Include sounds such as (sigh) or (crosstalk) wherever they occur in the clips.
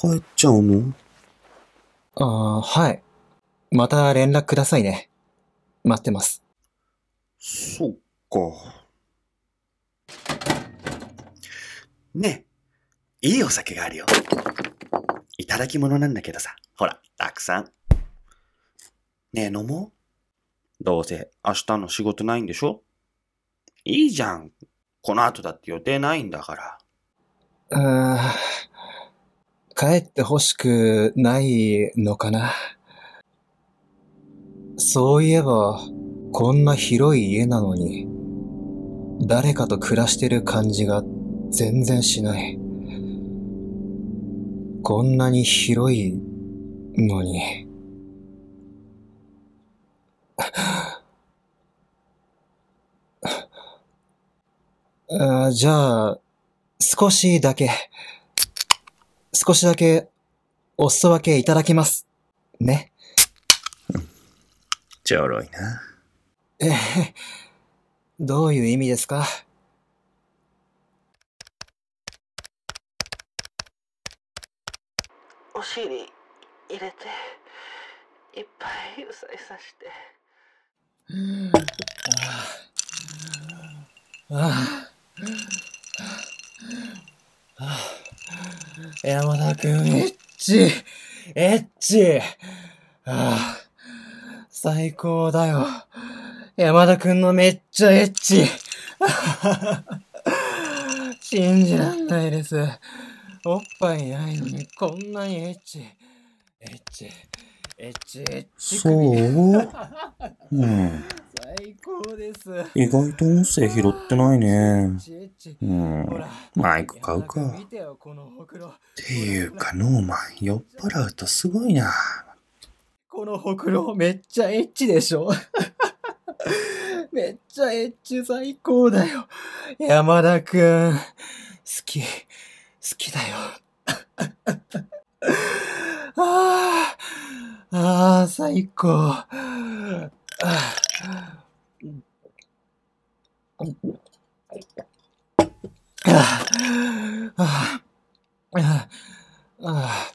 帰っちゃうの？ああ、はい。また連絡くださいね。待ってます。そっか。ねえ、いいお酒があるよ。いただき物なんだけどさ、ほら、たくさん。ねえ、飲もうどうせ明日の仕事ないんでしょ？いいじゃん。この後だって予定ないんだから。うーん。帰ってほしくないのかな。そういえば、こんな広い家なのに、誰かと暮らしてる感じが全然しない。こんなに広いのに。(laughs) あじゃあ、少しだけ、少しだけ、お裾分けいただきます。ね。ちょろいな。えへどういう意味ですか？お尻入れていっぱいゆさゆさしてあああ山田くん、エッチエッチああ最高だよ。山田くんのめっちゃエッチ (laughs) 信じらんないです。おっぱいないのにこんなにエッチ。エッチ、エッチ、エッチそう？うん。最高です。意外と音声拾ってないね。うん。マイク買うか。山田君見てよ、このほくろ。っていうか、ノーマン、酔っ払うとすごいな。このほくろめっちゃエッチでしょ？(laughs) めっちゃエッチ最高だよ。山田くん、好き、好きだよ。ああ、ああ、最高。ああああああ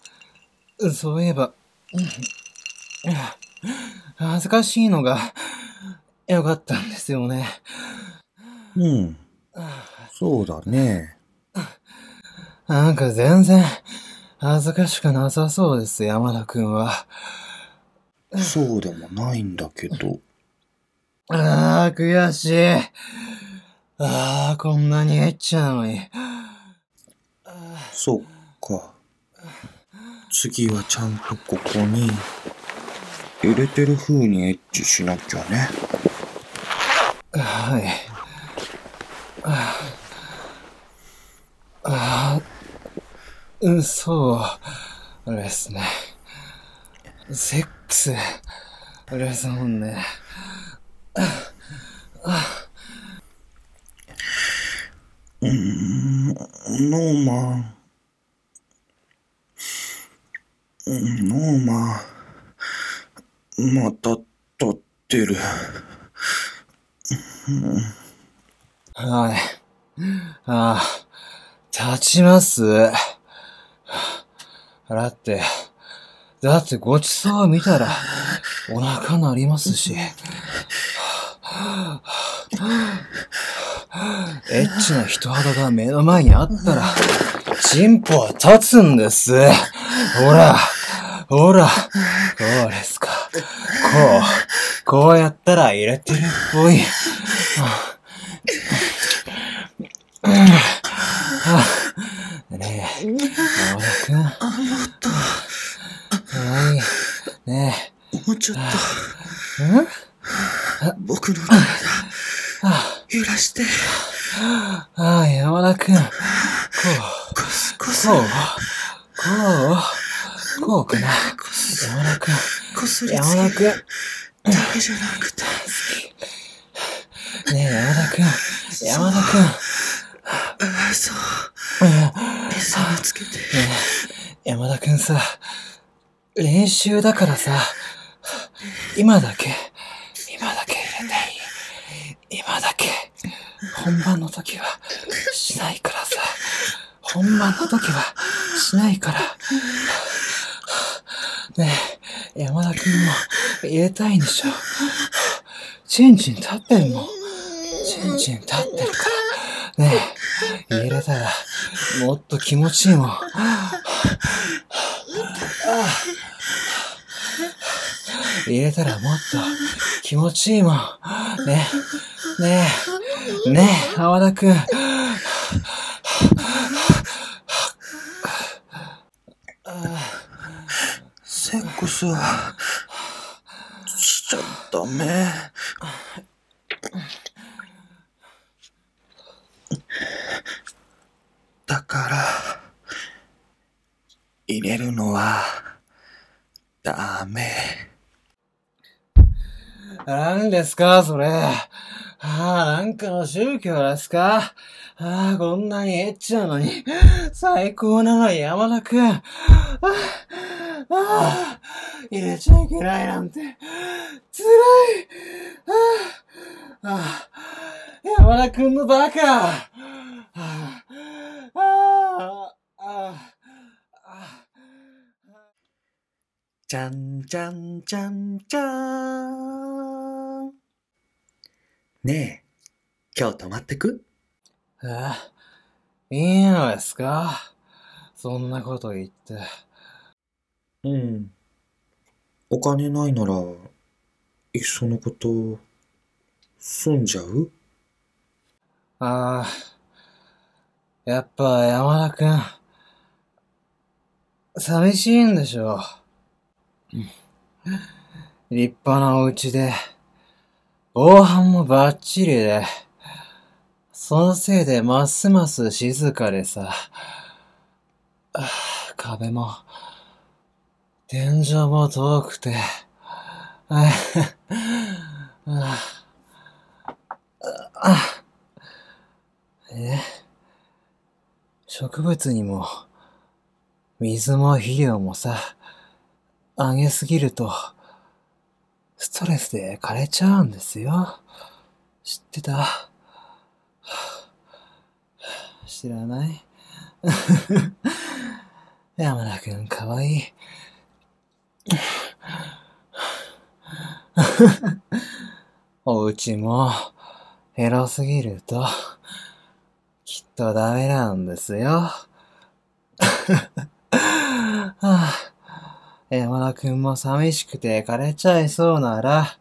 あそういえば、恥ずかしいのがよかったんですよね。うん。そうだね。なんか全然恥ずかしくなさそうです、山田くんは。そうでもないんだけど。(laughs) ああ、悔しい。ああ、こんなにエッチなのに。そっか。次はちゃんとここに、入れてる風にエッチしなきゃね。はい。ああ、うん、そうですね。セックスですもんね。ノーマン。うんノーマン。また立ってる。はい。ああ、立ちます。だって、だってごちそう見たらお腹なりますし。エッチな人肌が目の前にあったら、チンポは立つんです。ほら、ほら、こうですか。こう、こうやったら入れてるっぽい。(laughs) ねえ、山田くん。はい。ねもうちょっと、僕の体、あ揺らして、ああ、山田くん。ここす、こう、すこ、う、こう、こうかな。山田くん。こすりつ山田くん。だけじゃなくて、ねえ、山田くん。山田くん。あそう、餌をつけて、山田くんさ、練習だからさ、今だけ、今だけ入れていい。今だけ。本番の時はしないからさ。本番の時はしないから。ねえ、山田くんも入れたいんでしょ。チンチン立ってんもん。チンチン立ってるから。ねえ、入れたらもっと気持ちいいもん。入れたらもっと気持ちいいもん。ねえ、ねえ、ねえ、山田くん。セックスは、しちゃダメ。だから、入れるのは、ダメ。何ですか、それ。ああ、なんかの宗教ですかああ、こんなにエッチなのに、最高なのに山田くん。ああ、ああ入れちゃいけないなんて、辛い。ああ、ああ山田くんのバカ。ああ、ああ、ああ、じゃんじゃんじゃんじゃん。ねえ、今日泊まってく？え、いいのですか？そんなこと言って。うん。お金ないなら、いっそのこと、済んじゃう？ああ、やっぱ山田くん、寂しいんでしょう。立派なお家で、防犯もバッチリで、そのせいでますます静かでさ、壁も、天井も遠くて、え？植物にも、水も肥料もさ、あげすぎると、ストレスで枯れちゃうんですよ。知ってた知らない (laughs) 山田くんかわいい。(laughs) お家も広すぎると、きっとダメなんですよ。はあ、山田くんも寂しくて枯れちゃいそうなら、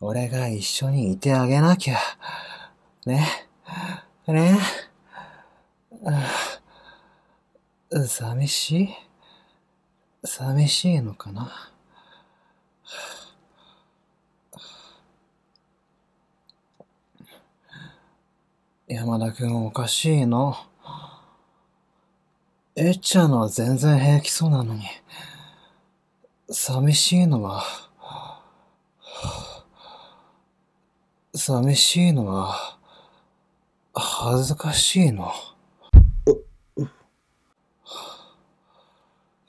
俺が一緒にいてあげなきゃ。ね。ね。寂しい？寂しいのかな？山田くんおかしいの？えっちゃんのは全然平気そうなのに、寂しいのは、寂しいのは、恥ずかしいの。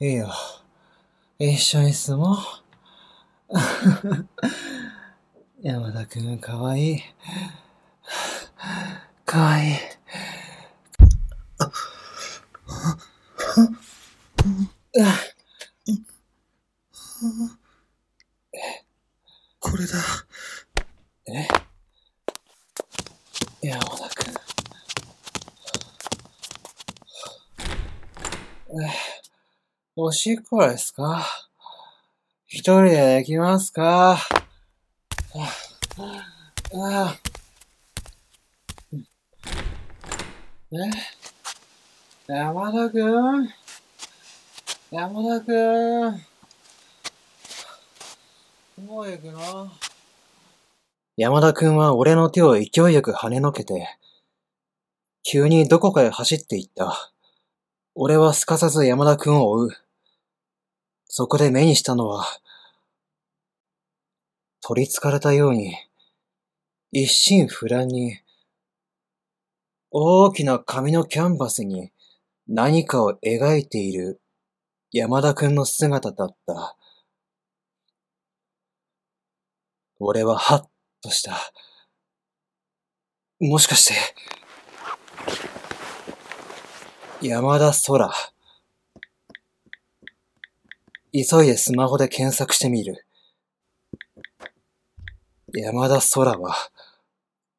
いいよ。一緒に住もう。山田くんかわいい。かわいい。こ (laughs) れだ。え山田くん。え、おしっこですか？一人でできますか？ああえ？山田くん？山田くん？もう行くの？山田くんは俺の手を勢いよく跳ねのけて、急にどこかへ走っていった。俺はすかさず山田くんを追う。そこで目にしたのは、取り憑かれたように、一心不乱に、大きな紙のキャンバスに何かを描いている山田くんの姿だった。俺はハッとした。もしかして、山田空。急いでスマホで検索してみる。山田空は、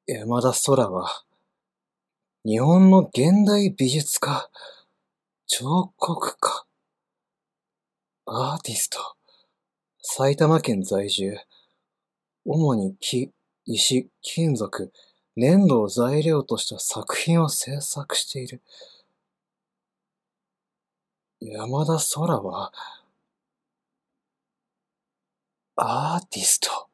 山田空は、日本の現代美術家、彫刻家、アーティスト、埼玉県在住、主に木、石、金属、粘土を材料とした作品を制作している。山田空は、アーティスト。